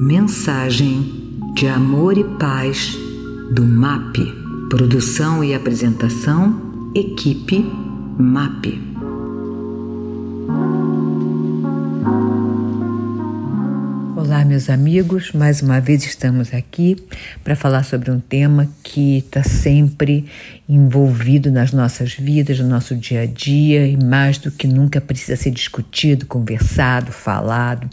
Mensagem de amor e paz do MAP. Produção e apresentação, equipe MAP. Olá, meus amigos, mais uma vez estamos aqui para falar sobre um tema que está sempre envolvido nas nossas vidas, no nosso dia a dia e mais do que nunca precisa ser discutido, conversado, falado.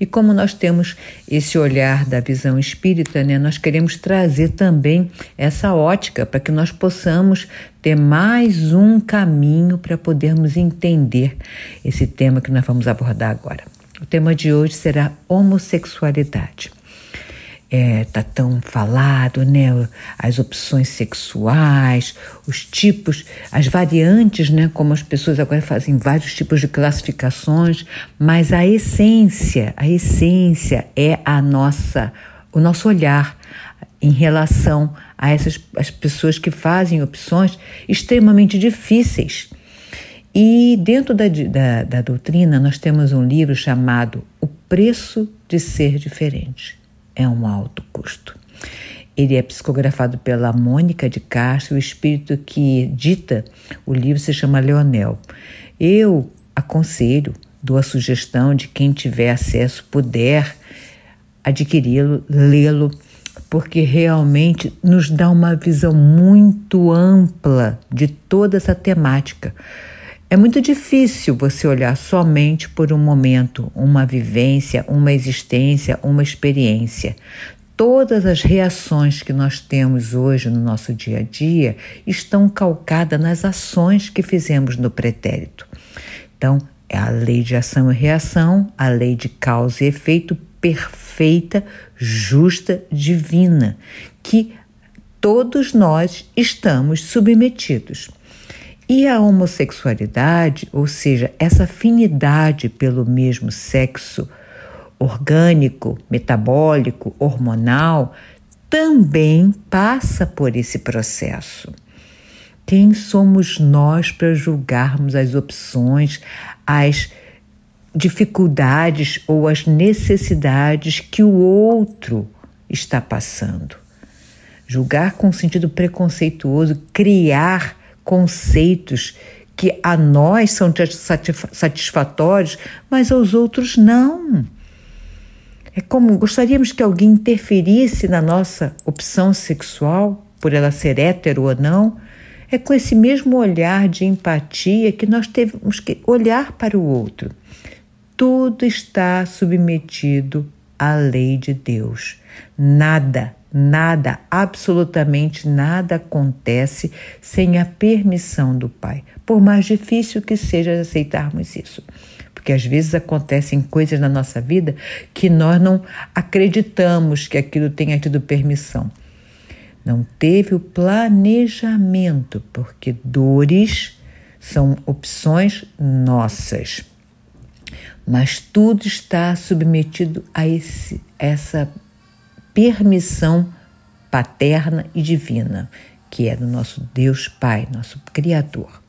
E como nós temos esse olhar da visão espírita, né, nós queremos trazer também essa ótica para que nós possamos ter mais um caminho para podermos entender esse tema que nós vamos abordar agora. O tema de hoje será homossexualidade. É, tá tão falado, né? As opções sexuais, os tipos, as variantes, né? Como as pessoas agora fazem vários tipos de classificações, mas a essência, a essência é a nossa, o nosso olhar em relação a essas as pessoas que fazem opções extremamente difíceis e dentro da, da, da doutrina, nós temos um livro chamado O Preço de Ser Diferente. É um alto custo. Ele é psicografado pela Mônica de Castro, o espírito que dita o livro se chama Leonel. Eu aconselho, dou a sugestão de quem tiver acesso, puder adquiri-lo, lê-lo, porque realmente nos dá uma visão muito ampla de toda essa temática é muito difícil você olhar somente por um momento, uma vivência, uma existência, uma experiência. Todas as reações que nós temos hoje no nosso dia a dia estão calcadas nas ações que fizemos no pretérito. Então, é a lei de ação e reação, a lei de causa e efeito perfeita, justa, divina, que todos nós estamos submetidos. E a homossexualidade, ou seja, essa afinidade pelo mesmo sexo orgânico, metabólico, hormonal, também passa por esse processo. Quem somos nós para julgarmos as opções, as dificuldades ou as necessidades que o outro está passando? Julgar com sentido preconceituoso, criar conceitos que a nós são satisfatórios, mas aos outros não. É como gostaríamos que alguém interferisse na nossa opção sexual, por ela ser hétero ou não. É com esse mesmo olhar de empatia que nós temos que olhar para o outro. Tudo está submetido à lei de Deus. Nada Nada, absolutamente nada acontece sem a permissão do Pai, por mais difícil que seja aceitarmos isso. Porque às vezes acontecem coisas na nossa vida que nós não acreditamos que aquilo tenha tido permissão. Não teve o planejamento, porque dores são opções nossas. Mas tudo está submetido a esse, essa permissão paterna e divina, que é do nosso Deus Pai, nosso Criador.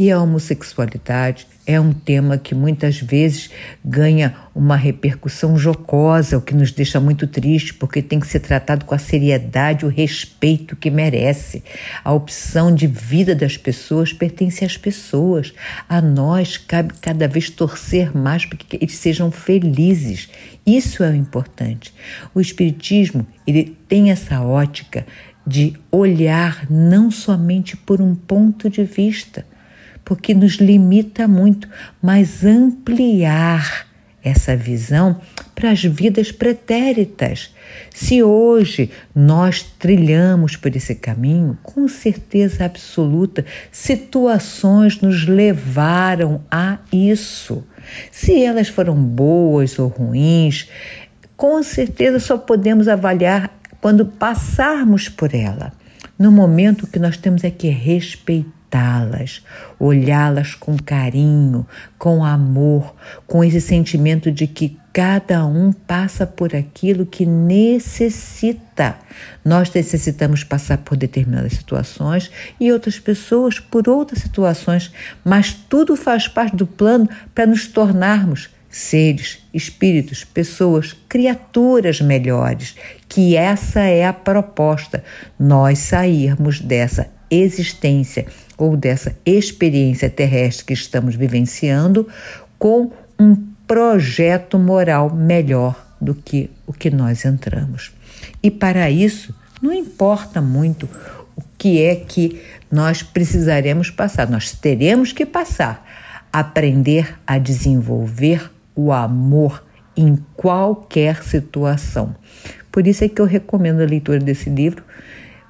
E a homossexualidade é um tema que muitas vezes ganha uma repercussão jocosa, o que nos deixa muito triste, porque tem que ser tratado com a seriedade e o respeito que merece. A opção de vida das pessoas pertence às pessoas. A nós cabe cada vez torcer mais para que eles sejam felizes. Isso é o importante. O Espiritismo ele tem essa ótica de olhar não somente por um ponto de vista, porque nos limita muito, mas ampliar essa visão para as vidas pretéritas. Se hoje nós trilhamos por esse caminho, com certeza absoluta, situações nos levaram a isso. Se elas foram boas ou ruins, com certeza só podemos avaliar quando passarmos por ela. No momento que nós temos é que respeitar respeitá-las, olhá-las com carinho, com amor, com esse sentimento de que cada um passa por aquilo que necessita. Nós necessitamos passar por determinadas situações e outras pessoas por outras situações, mas tudo faz parte do plano para nos tornarmos seres, espíritos, pessoas, criaturas melhores, que essa é a proposta, nós sairmos dessa existência ou dessa experiência terrestre que estamos vivenciando com um projeto moral melhor do que o que nós entramos. E para isso, não importa muito o que é que nós precisaremos passar, nós teremos que passar, aprender a desenvolver o amor em qualquer situação. Por isso é que eu recomendo a leitura desse livro,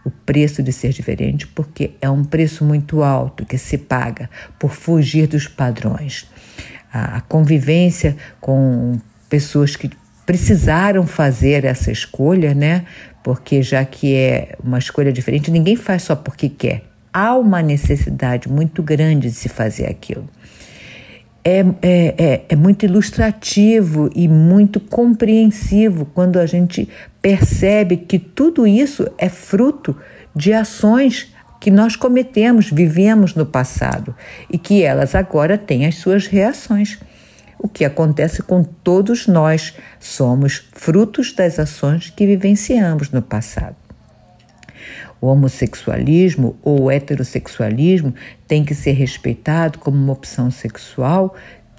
O Preço de Ser Diferente, porque é um preço muito alto que se paga por fugir dos padrões. A convivência com pessoas que precisaram fazer essa escolha, né? Porque já que é uma escolha diferente, ninguém faz só porque quer. Há uma necessidade muito grande de se fazer aquilo é, é, é, é, muito ilustrativo e muito compreensivo quando a gente percebe que tudo isso é fruto de ações que nós cometemos, vivemos no passado e que elas agora têm as suas reações. O que acontece com todos nós somos frutos das ações que vivenciamos no passado o homossexualismo ou o heterossexualismo tem que ser respeitado como uma opção sexual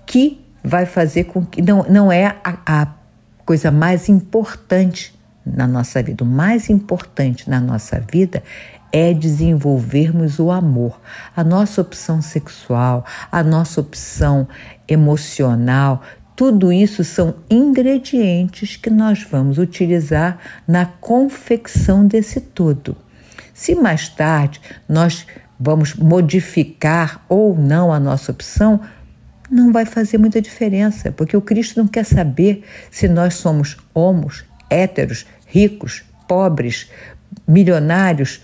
que vai fazer com que. Não, não é a, a coisa mais importante na nossa vida. O mais importante na nossa vida é desenvolvermos o amor. A nossa opção sexual, a nossa opção emocional, tudo isso são ingredientes que nós vamos utilizar na confecção desse todo. Se mais tarde nós vamos modificar ou não a nossa opção, não vai fazer muita diferença, porque o Cristo não quer saber se nós somos homos, héteros, ricos, pobres, milionários,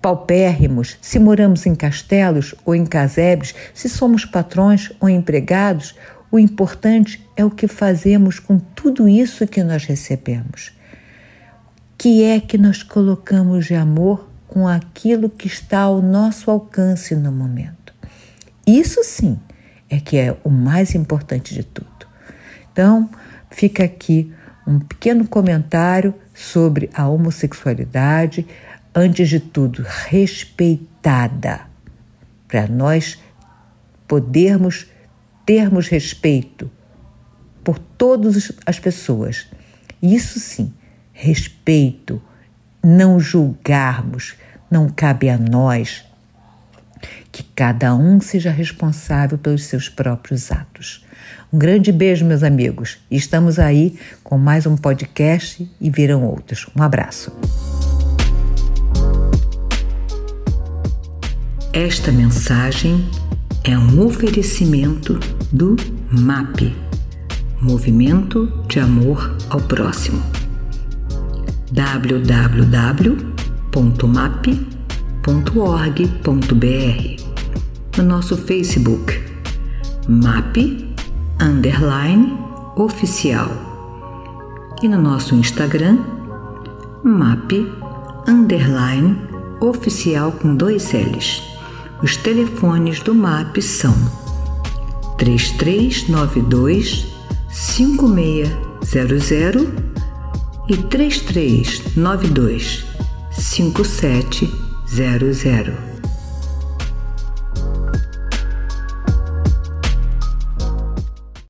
paupérrimos, se moramos em castelos ou em casebres, se somos patrões ou empregados. O importante é o que fazemos com tudo isso que nós recebemos. Que é que nós colocamos de amor com aquilo que está ao nosso alcance no momento. Isso sim é que é o mais importante de tudo. Então, fica aqui um pequeno comentário sobre a homossexualidade, antes de tudo, respeitada, para nós podermos termos respeito por todas as pessoas. Isso sim, respeito, não julgarmos, não cabe a nós que cada um seja responsável pelos seus próprios atos. Um grande beijo, meus amigos. Estamos aí com mais um podcast e virão outros. Um abraço. Esta mensagem é um oferecimento do MAP Movimento de Amor ao Próximo www.map.org.br No nosso Facebook, MAP Underline Oficial e no nosso Instagram, MAP Underline Oficial com dois L's. Os telefones do MAP são 3392 5600 e 3392 5700.